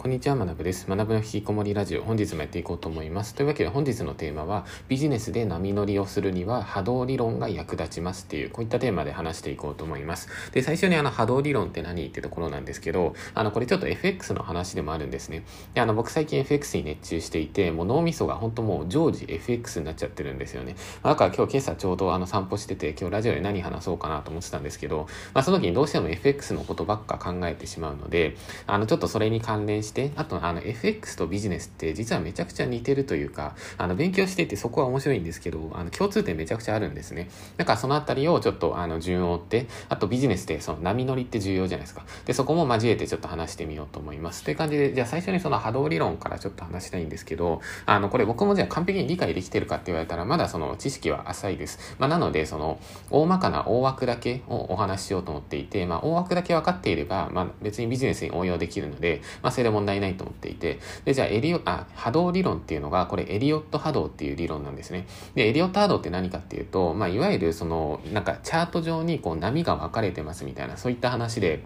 こんにちは、学部です。学部の引きこもりラジオ、本日もやっていこうと思います。というわけで本日のテーマは、ビジネスで波乗りをするには波動理論が役立ちますっていう、こういったテーマで話していこうと思います。で、最初にあの波動理論って何ってところなんですけど、あの、これちょっと FX の話でもあるんですね。で、あの、僕最近 FX に熱中していて、もう脳みそが本当もう常時 FX になっちゃってるんですよね。だから今日今朝ちょうどあの散歩してて、今日ラジオで何話そうかなと思ってたんですけど、まあその時にどうしても FX のことばっか考えてしまうので、あの、ちょっとそれに関連して、あとあの、FX とビジネスって実はめちゃくちゃ似てるというか、あの、勉強していてそこは面白いんですけど、あの、共通点めちゃくちゃあるんですね。だからそのあたりをちょっと、あの、順を追って、あとビジネスでその波乗りって重要じゃないですか。で、そこも交えてちょっと話してみようと思います。という感じで、じゃあ最初にその波動理論からちょっと話したいんですけど、あの、これ僕もじゃあ完璧に理解できてるかって言われたら、まだその知識は浅いです。まあ、なので、その、大まかな大枠だけをお話ししようと思っていて、まあ、大枠だけ分かっていれば、まあ、別にビジネスに応用できるので、まあ、それで問問題ないと思っていて、で、じゃあエリオ、あ、波動理論っていうのが、これエリオット波動っていう理論なんですね。で、エリオット波動って何かっていうと、まあ、いわゆるその、なんかチャート上にこう波が分かれてますみたいな、そういった話で、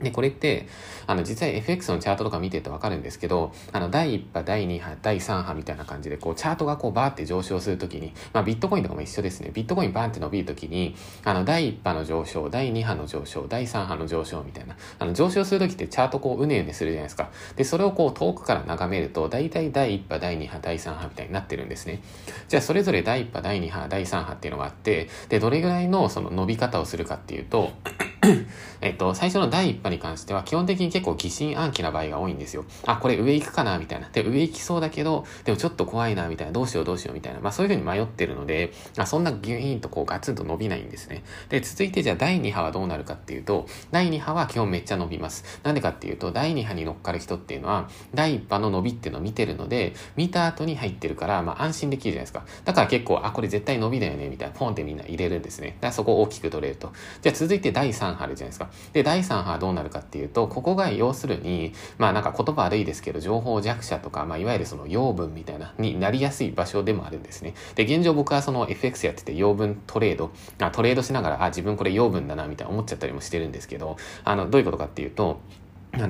で、これって、あの、実際 FX のチャートとか見てるとわかるんですけど、あの、第1波、第2波、第3波みたいな感じで、こう、チャートがこう、バーって上昇するときに、まあ、ビットコインとかも一緒ですね。ビットコインバーンって伸びるときに、あの、第1波の上昇、第2波の上昇、第3波の上昇みたいな、あの、上昇するときってチャートこう、うねうねするじゃないですか。で、それをこう、遠くから眺めると、大体第1波、第2波、第3波みたいになってるんですね。じゃあ、それぞれ第1波、第2波、第3波っていうのがあって、で、どれぐらいのその伸び方をするかっていうと、えっと、最初の第1波に関しては、基本的に結構疑心暗鬼な場合が多いんですよ。あ、これ上行くかなみたいな。で、上行きそうだけど、でもちょっと怖いなみたいな。どうしようどうしようみたいな。まあそういうふうに迷ってるので、あそんなギューンとこうガツンと伸びないんですね。で、続いてじゃあ第2波はどうなるかっていうと、第2波は基本めっちゃ伸びます。なんでかっていうと、第2波に乗っかる人っていうのは、第1波の伸びっていうのを見てるので、見た後に入ってるから、まあ安心できるじゃないですか。だから結構、あ、これ絶対伸びだよね、みたいな。ポンってみんな入れるんですね。だからそこを大きく取れると。じゃあ続いて第3波あるじゃないですか。で、第3波はどうなるかっていうと、ここが要するに、まあなんか言葉悪いですけど、情報弱者とか、まあいわゆるその養分みたいな、になりやすい場所でもあるんですね。で、現状僕はその FX やってて養分トレード、あトレードしながら、あ、自分これ養分だな、みたいな思っちゃったりもしてるんですけど、あの、どういうことかっていうと、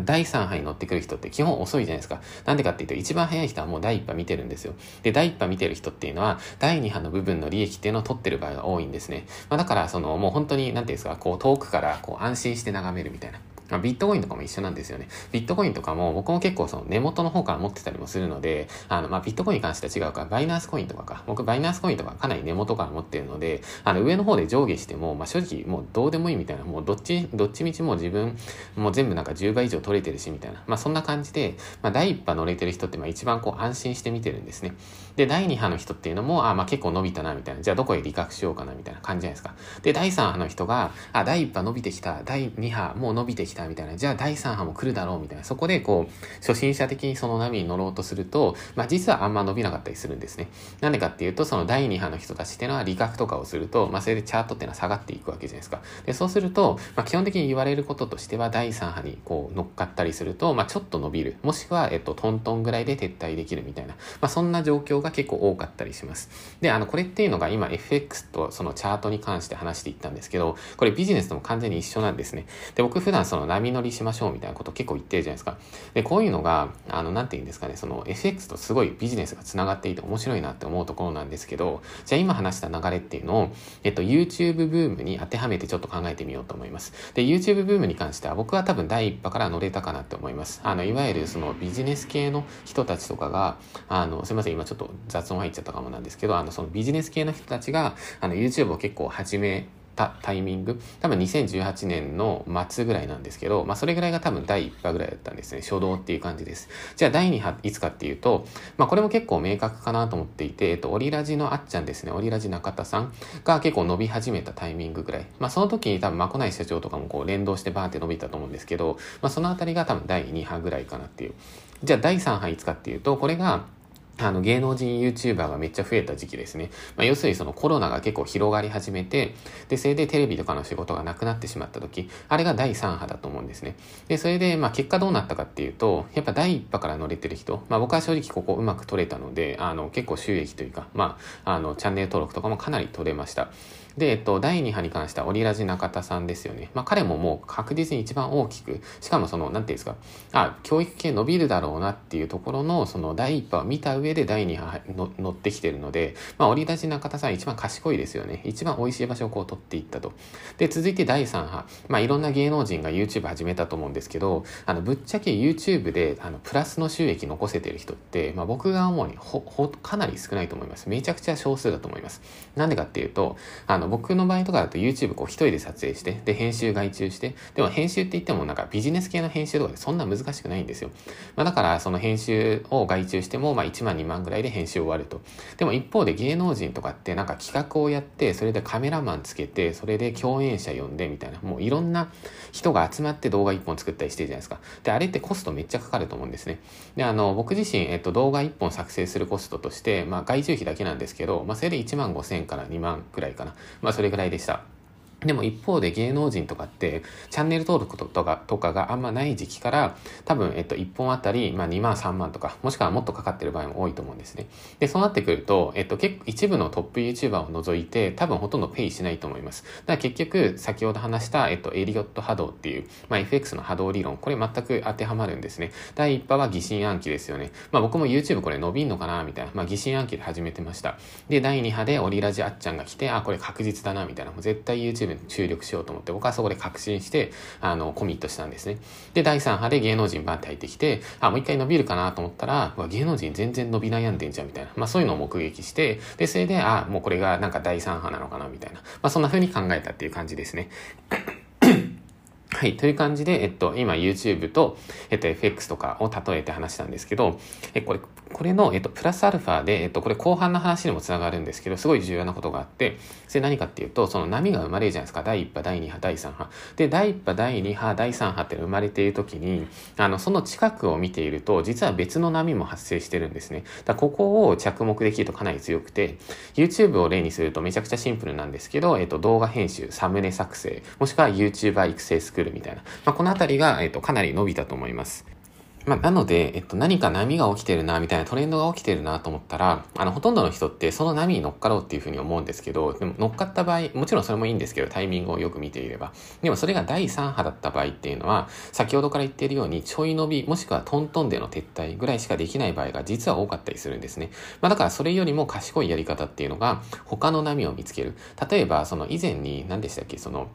第3波に乗ってくる人って基本遅いじゃないですか。なんでかっていうと、一番早い人はもう第1波見てるんですよ。で、第1波見てる人っていうのは、第2波の部分の利益っていうのを取ってる場合が多いんですね。まあ、だから、その、もう本当に、なんていうんですか、こう、遠くからこう安心して眺めるみたいな。ビットコインとかも一緒なんですよね。ビットコインとかも僕も結構その根元の方から持ってたりもするので、あの、まあ、ビットコインに関しては違うから、バイナンスコインとかか。僕、バイナンスコインとかかなり根元から持ってるので、あの、上の方で上下しても、まあ、正直もうどうでもいいみたいな、もうどっち、どっちみちもう自分、もう全部なんか10倍以上取れてるし、みたいな。まあ、そんな感じで、まあ、第1波乗れてる人ってまあ一番こう安心して見てるんですね。で、第2波の人っていうのも、あ、まあ結構伸びたな、みたいな。じゃあどこへ利確しようかな、みたいな感じじゃないですか。で、第3波の人が、あ、第1波伸びてきた、第2波もう伸びてきた、みたいな。じゃあ第3波も来るだろうみたいな。そこでこう、初心者的にその波に乗ろうとすると、まあ実はあんま伸びなかったりするんですね。なんでかっていうと、その第2波の人たちっていうのは理学とかをすると、まあそれでチャートっていうのは下がっていくわけじゃないですか。で、そうすると、まあ基本的に言われることとしては、第3波にこう乗っかったりすると、まあちょっと伸びる。もしくは、えっと、トントンぐらいで撤退できるみたいな。まあそんな状況が結構多かったりします。で、あの、これっていうのが今 FX とそのチャートに関して話していったんですけど、これビジネスとも完全に一緒なんですね。で、僕普段その波乗りしましょうみたいなこと結構言ってるじゃないですか。で、こういうのが、あの、なんて言うんですかね、その FX とすごいビジネスが繋がっていて面白いなって思うところなんですけど、じゃあ今話した流れっていうのを、えっと、YouTube ブームに当てはめてちょっと考えてみようと思います。で、YouTube ブームに関しては僕は多分第一波から乗れたかなって思います。あの、いわゆるそのビジネス系の人たちとかが、あの、すいません、今ちょっと雑音入っちゃったかもなんですけど、あの、そのビジネス系の人たちが、あの、YouTube を結構始めたタイミング、多分2018年の末ぐらいなんですけど、まあそれぐらいが多分第1波ぐらいだったんですね。初動っていう感じです。じゃあ第2波いつかっていうと、まあこれも結構明確かなと思っていて、えっと、オリラジのあっちゃんですね、オリラジ中田さんが結構伸び始めたタイミングぐらい。まあその時に多分まこない社長とかもこう連動してバーって伸びたと思うんですけど、まあそのあたりが多分第2波ぐらいかなっていう。じゃあ第3波いつかっていうと、これがあの芸能人 YouTuber がめっちゃ増えた時期ですね。まあ、要するにそのコロナが結構広がり始めて、で、それでテレビとかの仕事がなくなってしまった時、あれが第3波だと思うんですね。で、それで、まあ結果どうなったかっていうと、やっぱ第1波から乗れてる人、まあ僕は正直ここうまく取れたので、あの結構収益というか、まあ、あのチャンネル登録とかもかなり取れました。で、えっと、第2波に関してはオリラジ中田さんですよね。まあ、彼ももう確実に一番大きく、しかもその、なんていうんですか、あ、教育系伸びるだろうなっていうところの、その第1波を見た上で第2波の乗ってきてるので、まあ、オリラジ中田さん一番賢いですよね。一番美味しい場所をこう取っていったと。で、続いて第3波。まあ、いろんな芸能人が YouTube 始めたと思うんですけど、あの、ぶっちゃけ YouTube で、あの、プラスの収益残せてる人って、まあ、僕が思うに、ほ、ほ、かなり少ないと思います。めちゃくちゃ少数だと思います。なんでかっていうと、あの、僕の場合とかだと YouTube こう一人で撮影して、で、編集外注して、でも編集って言ってもなんかビジネス系の編集とかでそんな難しくないんですよ。まあ、だからその編集を外注しても、まあ1万2万ぐらいで編集終わると。でも一方で芸能人とかってなんか企画をやって、それでカメラマンつけて、それで共演者呼んでみたいな、もういろんな人が集まって動画1本作ったりしてるじゃないですか。で、あれってコストめっちゃかかると思うんですね。で、あの、僕自身、えっと、動画1本作成するコストとして、まあ外注費だけなんですけど、まあそれで1万5千から2万くらいかな。まあそれぐらいでした。でも一方で芸能人とかってチャンネル登録とかとかがあんまない時期から多分、えっと、1本あたり、まあ、2万3万とかもしくはもっとかかってる場合も多いと思うんですね。で、そうなってくると、えっと、結構一部のトップ YouTuber を除いて多分ほとんどペイしないと思います。だから結局先ほど話した、えっと、エリオット波動っていう、まあ、FX の波動理論、これ全く当てはまるんですね。第1波は疑心暗鬼ですよね。まあ僕も YouTube これ伸びんのかなみたいな、まあ疑心暗鬼で始めてました。で、第2波でオリラジあっちゃんが来て、あ、これ確実だなみたいな、もう絶対 YouTube に注力しようと思って、僕はそこで確信して、あの、コミットしたんですね。で、第3波で芸能人バンって入ってきて、あ、もう一回伸びるかなと思ったら、わ芸能人全然伸び悩んでんじゃんみたいな。まあそういうのを目撃して、で、それで、あ、もうこれがなんか第3波なのかなみたいな。まあそんな風に考えたっていう感じですね。はい。という感じで、えっと、今 YouTube と、えっと、FX とかを例えて話したんですけど、え、これ、これの、えっと、プラスアルファで、えっと、これ後半の話にもつながるんですけど、すごい重要なことがあって、それ何かっていうと、その波が生まれるじゃないですか。第1波、第2波、第3波。で、第1波、第2波、第3波って生まれている時に、あの、その近くを見ていると、実は別の波も発生してるんですね。だここを着目できるとかなり強くて、YouTube を例にするとめちゃくちゃシンプルなんですけど、えっと、動画編集、サムネ作成、もしくは YouTuber 育成スクールみたいな。まあ、このあたりが、えっと、かなり伸びたと思います。まあ、なので、えっと、何か波が起きてるな、みたいなトレンドが起きてるなと思ったら、あの、ほとんどの人ってその波に乗っかろうっていうふうに思うんですけど、でも乗っかった場合、もちろんそれもいいんですけど、タイミングをよく見ていれば。でもそれが第3波だった場合っていうのは、先ほどから言っているように、ちょい伸び、もしくはトントンでの撤退ぐらいしかできない場合が実は多かったりするんですね。まあ、だからそれよりも賢いやり方っていうのが、他の波を見つける。例えば、その以前に、何でしたっけ、その、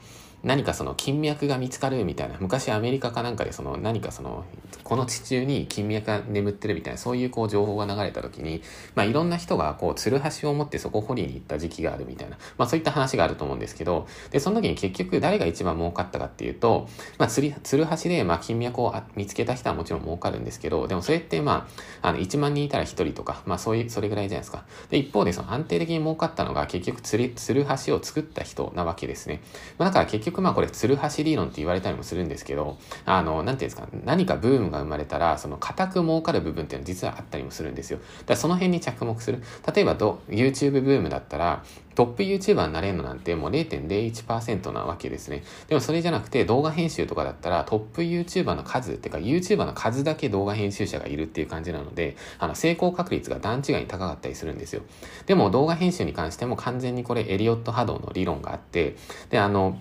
何かその金脈が見つかるみたいな、昔アメリカかなんかでその何かその、この地中に金脈が眠ってるみたいな、そういうこう情報が流れた時に、まあいろんな人がこう、ツルハシを持ってそこを掘りに行った時期があるみたいな、まあそういった話があると思うんですけど、で、その時に結局誰が一番儲かったかっていうと、まあツルツルハシでまあ金脈を見つけた人はもちろん儲かるんですけど、でもそれってまあ、あの1万人いたら1人とか、まあそういう、それぐらいじゃないですか。で、一方でその安定的に儲かったのが結局ツル、ツルハシを作った人なわけですね。まあだから結局まあこれツルハシ理論って言われたりもするんですけど、あの、なんていうんですか、何かブームが生まれたら、その固く儲かる部分っていうのは実はあったりもするんですよ。だからその辺に着目する。例えばど、YouTube ブームだったら、トップ YouTuber になれるのなんてもう0.01%なわけですね。でもそれじゃなくて動画編集とかだったらトップ YouTuber の数っていうか YouTuber の数だけ動画編集者がいるっていう感じなので、あの成功確率が段違いに高かったりするんですよ。でも動画編集に関しても完全にこれエリオット波動の理論があって、で、あの、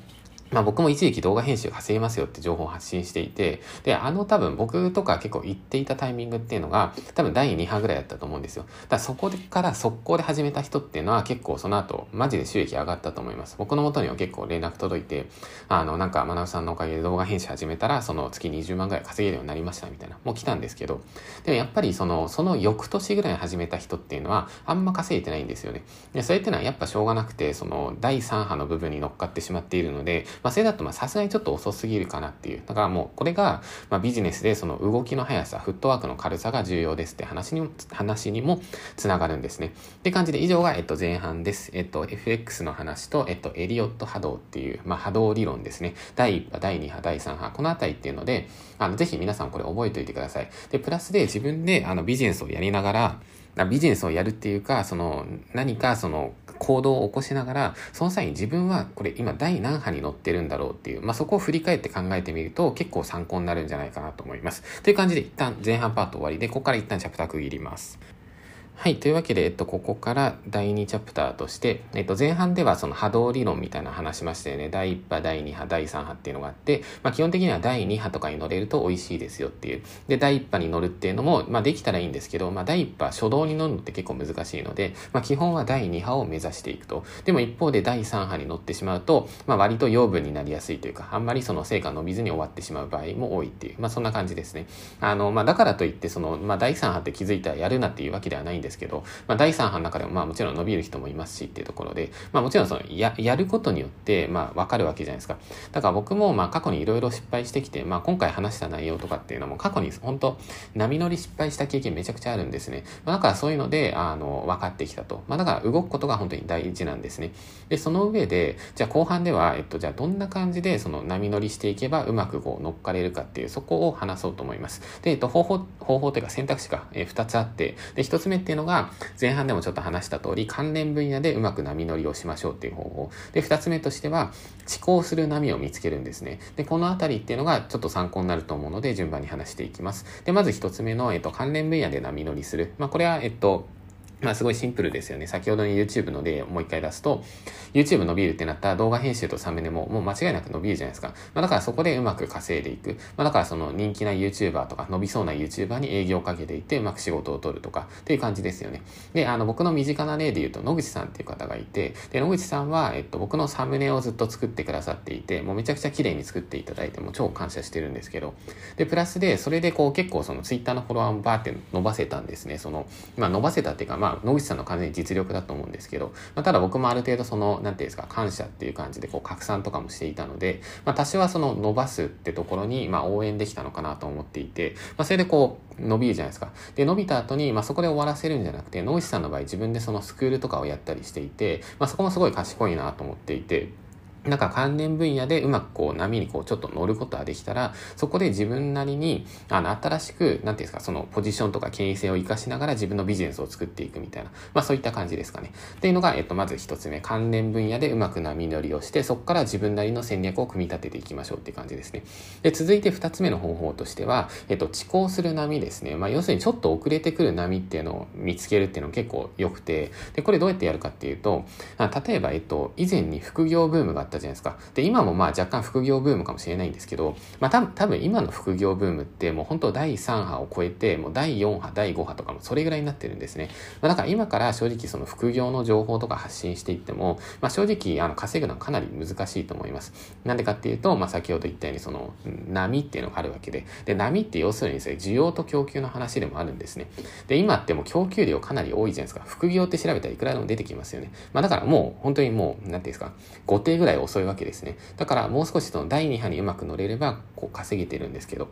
まあ僕も一時期動画編集稼げますよって情報を発信していて、で、あの多分僕とか結構言っていたタイミングっていうのが、多分第2波ぐらいだったと思うんですよ。だからそこから速攻で始めた人っていうのは結構その後、マジで収益上がったと思います。僕の元には結構連絡届いて、あの、なんか、学さんのおかげで動画編集始めたら、その月20万ぐらい稼げるようになりましたみたいな、もう来たんですけど、でもやっぱりその、その翌年ぐらいに始めた人っていうのは、あんま稼いでないんですよね。で、それっていうのはやっぱしょうがなくて、その、第3波の部分に乗っかってしまっているので、まあそれだとまあさすがにちょっと遅すぎるかなっていう。だからもうこれが、まあ、ビジネスでその動きの速さ、フットワークの軽さが重要ですって話にも、話にもつながるんですね。って感じで以上が、えっと、前半です。えっと、FX の話と、えっと、エリオット波動っていう、まあ、波動理論ですね。第1波、第2波、第3波、このあたりっていうので、あの、ぜひ皆さんこれ覚えておいてください。で、プラスで自分であのビジネスをやりながら、ビジネスをやるっていうか、その、何かその、行動を起こしながら、その際に自分はこれ今第何波に乗ってるんだろうっていう、まあ、そこを振り返って考えてみると結構参考になるんじゃないかなと思います。という感じで一旦前半パート終わりで、ここから一旦チャプター区切ります。はい。というわけで、えっと、ここから第2チャプターとして、えっと、前半ではその波動理論みたいな話しましたよね。第1波、第2波、第3波っていうのがあって、まあ、基本的には第2波とかに乗れると美味しいですよっていう。で、第1波に乗るっていうのも、まあ、できたらいいんですけど、まあ、第1波、初動に乗るのって結構難しいので、まあ、基本は第2波を目指していくと。でも一方で第3波に乗ってしまうと、まあ、割と養分になりやすいというか、あんまりその成果伸びずに終わってしまう場合も多いっていう、まあ、そんな感じですね。あの、まあ、だからといって、その、まあ、第3波って気づいたらやるなっていうわけではないんですですけど、まあ、第3波の中でもまあもちろん伸びる人もいますしっていうところで、まあもちろんそのややることによってまあ分かるわけじゃないですか。だから僕もまあ過去にいろいろ失敗してきて、まあ今回話した内容とかっていうのも過去に本当波乗り失敗した経験めちゃくちゃあるんですね。まあ、だからそういうのであの分かってきたと。まあだから動くことが本当に大事なんですね。で、その上で、じゃあ後半では、えっと、じゃあどんな感じでその波乗りしていけばうまくこう乗っかれるかっていうそこを話そうと思います。で、えっと、方法、方法というか選択肢が、2つあって、で、1つ目っていうののが前半でもちょっと話した通り、関連分野でうまく波乗りをしましょうっていう方法。で、二つ目としては、遅行する波を見つけるんですね。で、このあたりっていうのがちょっと参考になると思うので、順番に話していきます。で、まず一つ目の、えっと、関連分野で波乗りする。まあ、これは、えっと、まあすごいシンプルですよね。先ほどの YouTube の例もう一回出すと、YouTube 伸びるってなったら動画編集とサムネももう間違いなく伸びるじゃないですか。まあだからそこでうまく稼いでいく。まあだからその人気な YouTuber とか伸びそうな YouTuber に営業をかけていってうまく仕事を取るとかっていう感じですよね。で、あの僕の身近な例で言うと野口さんっていう方がいて、で、野口さんはえっと僕のサムネをずっと作ってくださっていて、もうめちゃくちゃ綺麗に作っていただいても超感謝してるんですけど、で、プラスでそれでこう結構その Twitter のフォロワーもバーって伸ばせたんですね。その、まあ伸ばせたっていうか、まああ野口さんの完全に実力だと思うんですけど、まあ、ただ僕もある程度その、何て言うんですか、感謝っていう感じでこう拡散とかもしていたので、まあ、多少はその伸ばすってところに、まあ、応援できたのかなと思っていて、まあ、それでこう、伸びるじゃないですか。で、伸びた後に、まあ、そこで終わらせるんじゃなくて、野口さんの場合自分でそのスクールとかをやったりしていて、まあ、そこもすごい賢いなと思っていて、なんか関連分野でうまくこう波にこうちょっと乗ることができたら、そこで自分なりに、あの、新しく、なんていうんですか、そのポジションとか権威性を活かしながら自分のビジネスを作っていくみたいな、まあそういった感じですかね。っていうのが、えっと、まず一つ目、関連分野でうまく波乗りをして、そこから自分なりの戦略を組み立てていきましょうっていう感じですね。で、続いて二つ目の方法としては、えっと、遅行する波ですね。まあ要するにちょっと遅れてくる波っていうのを見つけるっていうの結構良くて、で、これどうやってやるかっていうと、例えば、えっと、以前に副業ブームがったじゃないですか。で、今もまあ若干副業ブームかもしれないんですけど、まあ多分多分今の副業ブームってもう本当第3波を超えて、もう第4波、第5波とかもそれぐらいになってるんですね。まあだから今から正直その副業の情報とか発信していっても、まあ正直あの稼ぐのはかなり難しいと思います。なんでかっていうと、まあ先ほど言ったようにその波っていうのがあるわけで、で、波って要するにですね、需要と供給の話でもあるんですね。で、今ってもう供給量かなり多いじゃないですか。副業って調べたらいくらでも出てきますよね。まあだからもう本当にもう、なんていうんですか、5手ぐらい遅いわけですね。だからもう少しその第2波にうまく乗れればこう稼げてるんですけど。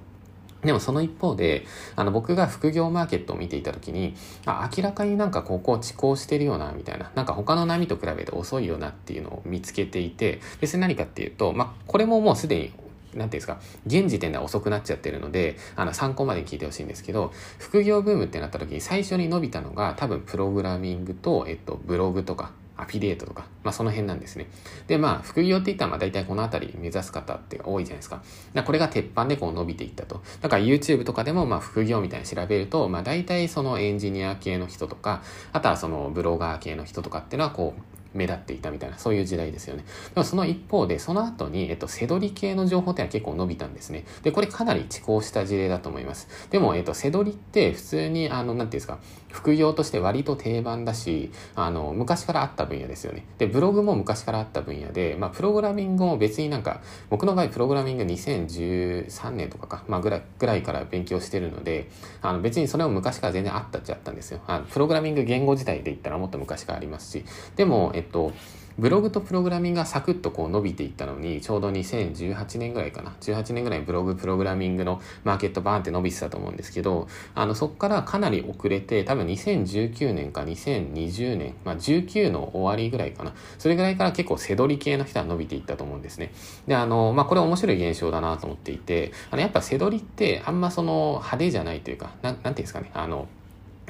でもその一方で、あの僕が副業マーケットを見ていたときに、あ、明らかになんかここ遅行してるよな、みたいな。なんか他の波と比べて遅いよなっていうのを見つけていて、別に何かっていうと、まあ、これももうすでになんていうんですか、現時点では遅くなっちゃってるので、あの、参考まで聞いてほしいんですけど、副業ブームってなった時に最初に伸びたのが多分プログラミングと、えっと、ブログとか、アフィリエイトとか、まあその辺なんですね。で、まあ副業って言ったらまあ大体この辺り目指す方って多いじゃないですか。だこれが鉄板でこう伸びていったと。だから YouTube とかでもまあ副業みたいに調べると、まあ大体そのエンジニア系の人とか、あとはそのブロガー系の人とかっていうのはこう、目立っていたみたいな、そういう時代ですよね。でもその一方で、その後に、えっと、セドリ系の情報ってのは結構伸びたんですね。で、これかなり遅行した事例だと思います。でも、えっと、セドリって普通に、あの、なんていうんですか、副業として割と定番だし、あの、昔からあった分野ですよね。で、ブログも昔からあった分野で、まあ、プログラミングも別になんか、僕の場合、プログラミング2013年とかか、まあ、ぐらい、ぐらいから勉強してるので、あの、別にそれも昔から全然あったっちゃったんですよ。あのプログラミング言語自体で言ったらもっと昔からありますし、でも、えっと、ブログとプログラミングがサクッとこう伸びていったのに、ちょうど2018年ぐらいかな。18年ぐらいブログ、プログラミングのマーケットバーンって伸びてたと思うんですけど、あの、そこからかなり遅れて、多分2019年か2020年、まあ19の終わりぐらいかな。それぐらいから結構背取り系の人は伸びていったと思うんですね。で、あの、まあこれ面白い現象だなと思っていて、あの、やっぱ背取りってあんまその派手じゃないというか、ななんていうんですかね、あの、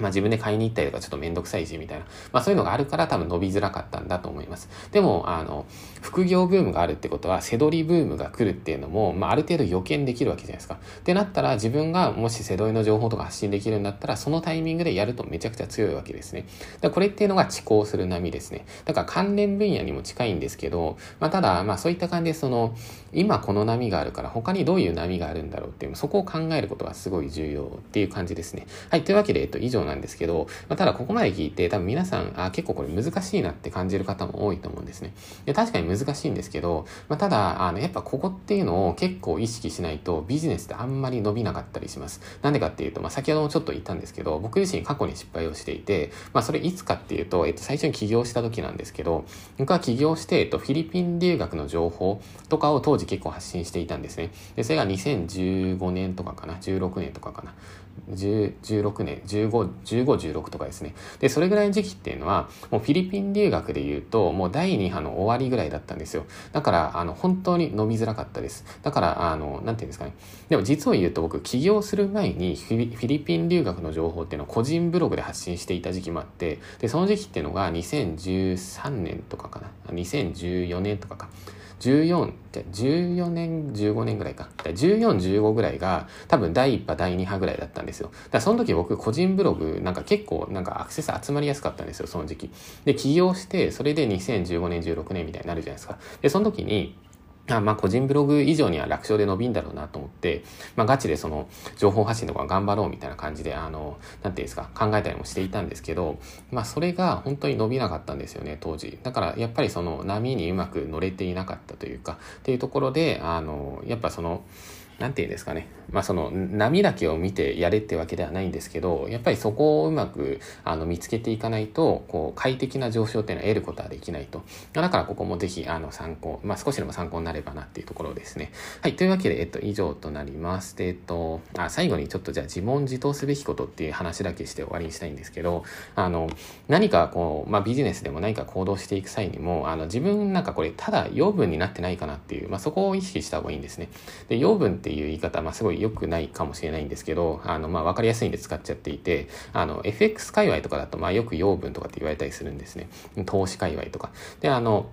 まあ自分で買いに行ったりとかちょっとめんどくさいしみたいな。まあそういうのがあるから多分伸びづらかったんだと思います。でも、あの、副業ブームがあるってことは、背取りブームが来るっていうのも、まあある程度予見できるわけじゃないですか。ってなったら自分がもし背取りの情報とか発信できるんだったら、そのタイミングでやるとめちゃくちゃ強いわけですね。だこれっていうのが遅行する波ですね。だから関連分野にも近いんですけど、まあただ、まあそういった感じでその、今この波があるから他にどういう波があるんだろうっていう、そこを考えることがすごい重要っていう感じですね。はい。というわけで、えっと、以上なんですけど、まあ、ただここまで聞いて多分皆さん、あ、結構これ難しいなって感じる方も多いと思うんですね。で確かに難しいんですけど、まあ、ただ、あの、やっぱここっていうのを結構意識しないとビジネスってあんまり伸びなかったりします。なんでかっていうと、まあ、先ほどもちょっと言ったんですけど、僕自身過去に失敗をしていて、まあ、それいつかっていうと、えっと、最初に起業した時なんですけど、僕は起業して、えっと、フィリピン留学の情報とかを当時結構発信していたんですね。で、それが2015年とかかな、16年とかかな。16年、15、15、16とかですね。で、それぐらいの時期っていうのは、もうフィリピン留学で言うと、もう第2波の終わりぐらいだったんですよ。だから、あの、本当に伸びづらかったです。だから、あの、なんていうんですかね。でも実を言うと僕、起業する前にフィリピン留学の情報っていうのを個人ブログで発信していた時期もあって、で、その時期っていうのが2013年とかかな。2014年とかか。14、じゃ14年、15年ぐらいか。14、15ぐらいが多分第1波、第2波ぐらいだったんですよ。だからその時僕個人ブログなんか結構なんかアクセス集まりやすかったんですよ、その時期。で、起業して、それで2015年、16年みたいになるじゃないですか。で、その時に、あまあ個人ブログ以上には楽勝で伸びんだろうなと思って、まあガチでその情報発信とか頑張ろうみたいな感じで、あの、なんていうんですか、考えたりもしていたんですけど、まあそれが本当に伸びなかったんですよね、当時。だからやっぱりその波にうまく乗れていなかったというか、っていうところで、あの、やっぱその、なんて言うんですかね。まあその波だけを見てやれってわけではないんですけど、やっぱりそこをうまくあの見つけていかないと、こう快適な上昇っていうのは得ることはできないと。だからここもぜひあの参考、まあ少しでも参考になればなっていうところですね。はい。というわけで、えっと、以上となります。で、えっと、あ最後にちょっとじゃあ自問自答すべきことっていう話だけして終わりにしたいんですけど、あの、何かこう、まあビジネスでも何か行動していく際にも、あの自分なんかこれただ養分になってないかなっていう、まあそこを意識した方がいいんですね。で、養分ってっていう言い方、まあ、すごい良くないかもしれないんですけど、あの、まあ、わかりやすいんで使っちゃっていて、あの、FX 界隈とかだと、まあ、よく養分とかって言われたりするんですね。投資界隈とか。で、あの、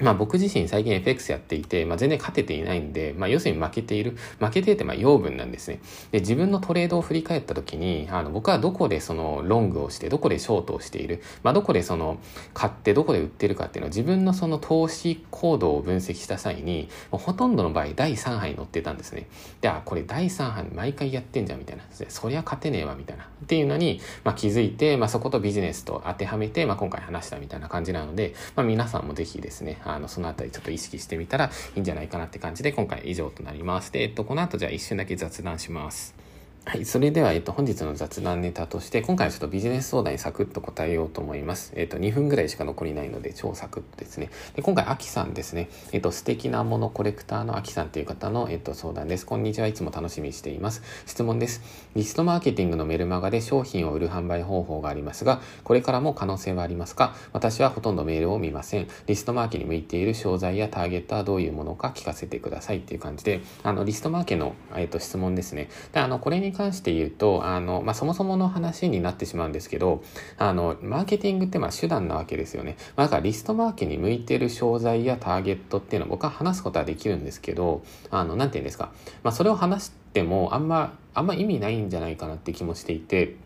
まあ僕自身最近 FX やっていて、まあ全然勝てていないんで、まあ要するに負けている。負けていてまあ養分なんですね。で、自分のトレードを振り返った時に、あの僕はどこでそのロングをして、どこでショートをしている。まあどこでその買ってどこで売ってるかっていうのは自分のその投資行動を分析した際に、ほとんどの場合第3波に乗ってたんですね。で、あ、これ第3波に毎回やってんじゃんみたいな。そりゃ勝てねえわみたいな。っていうのに、まあ気づいて、まあそことビジネスと当てはめて、まあ今回話したみたいな感じなので、まあ皆さんもぜひですね、あの、そのあたりちょっと意識してみたらいいんじゃないかなって感じで、今回以上となります。で、えっと、この後じゃあ一瞬だけ雑談します。はい。それでは、えっと、本日の雑談ネタとして、今回はちょっとビジネス相談にサクッと答えようと思います。えっと、2分ぐらいしか残りないので、超サクッとですね。で、今回、アキさんですね。えっと、素敵なものコレクターのアキさんという方の、えっと、相談です。こんにちは。いつも楽しみにしています。質問です。リストマーケティングのメルマガで商品を売る販売方法がありますが、これからも可能性はありますか？私はほとんどメールを見ません。リストマーケに向いている商材やターゲットはどういうものか聞かせてくださいっていう感じで、あの、リストマーケの、えっと、質問ですね。で、あの、これに関して言うと、あの、まあ、そもそもの話になってしまうんですけど、あの、マーケティングってまあ手段なわけですよね。まあ、だからリストマーケに向いてる商材やターゲットっていうのを僕は話すことはできるんですけど、あの、なんて言うんですか。まあ、それを話してもあんま、あんま意味ないんじゃないかなって気もしていて、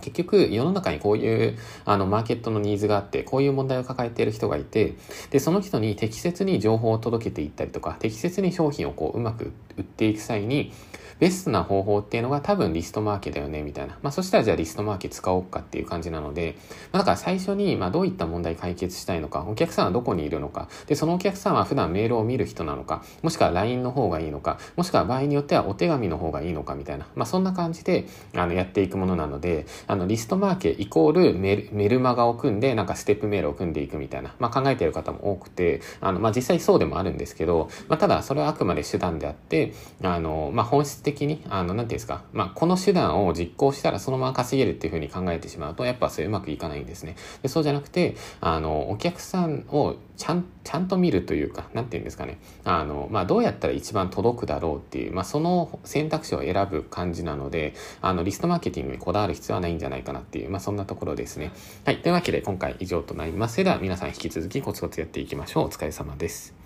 結局世の中にこういうあのマーケットのニーズがあってこういう問題を抱えている人がいてでその人に適切に情報を届けていったりとか適切に商品をこううまく売っていく際にベストな方法っていうのが多分リストマーケだよね、みたいな。まあそしたらじゃあリストマーケ使おうかっていう感じなので、まあだから最初に、まあどういった問題解決したいのか、お客さんはどこにいるのか、で、そのお客さんは普段メールを見る人なのか、もしくは LINE の方がいいのか、もしくは場合によってはお手紙の方がいいのかみたいな、まあそんな感じで、あの、やっていくものなので、あの、リストマーケイコールメルメルマガを組んで、なんかステップメールを組んでいくみたいな、まあ考えている方も多くて、あの、まあ実際そうでもあるんですけど、まあただそれはあくまで手段であって、あの、まあ本質的的に、あの、なんていうんですか、まあ、この手段を実行したらそのまま稼げるっていうふうに考えてしまうと、やっぱそれうまくいかないんですね。でそうじゃなくて、あの、お客さんをちゃん、ちゃんと見るというか、なんて言うんですかね。あの、まあ、どうやったら一番届くだろうっていう、まあ、その選択肢を選ぶ感じなので、あの、リストマーケティングにこだわる必要はないんじゃないかなっていう、まあ、そんなところですね。はい。というわけで、今回以上となります。それでは皆さん引き続きコツコツやっていきましょう。お疲れ様です。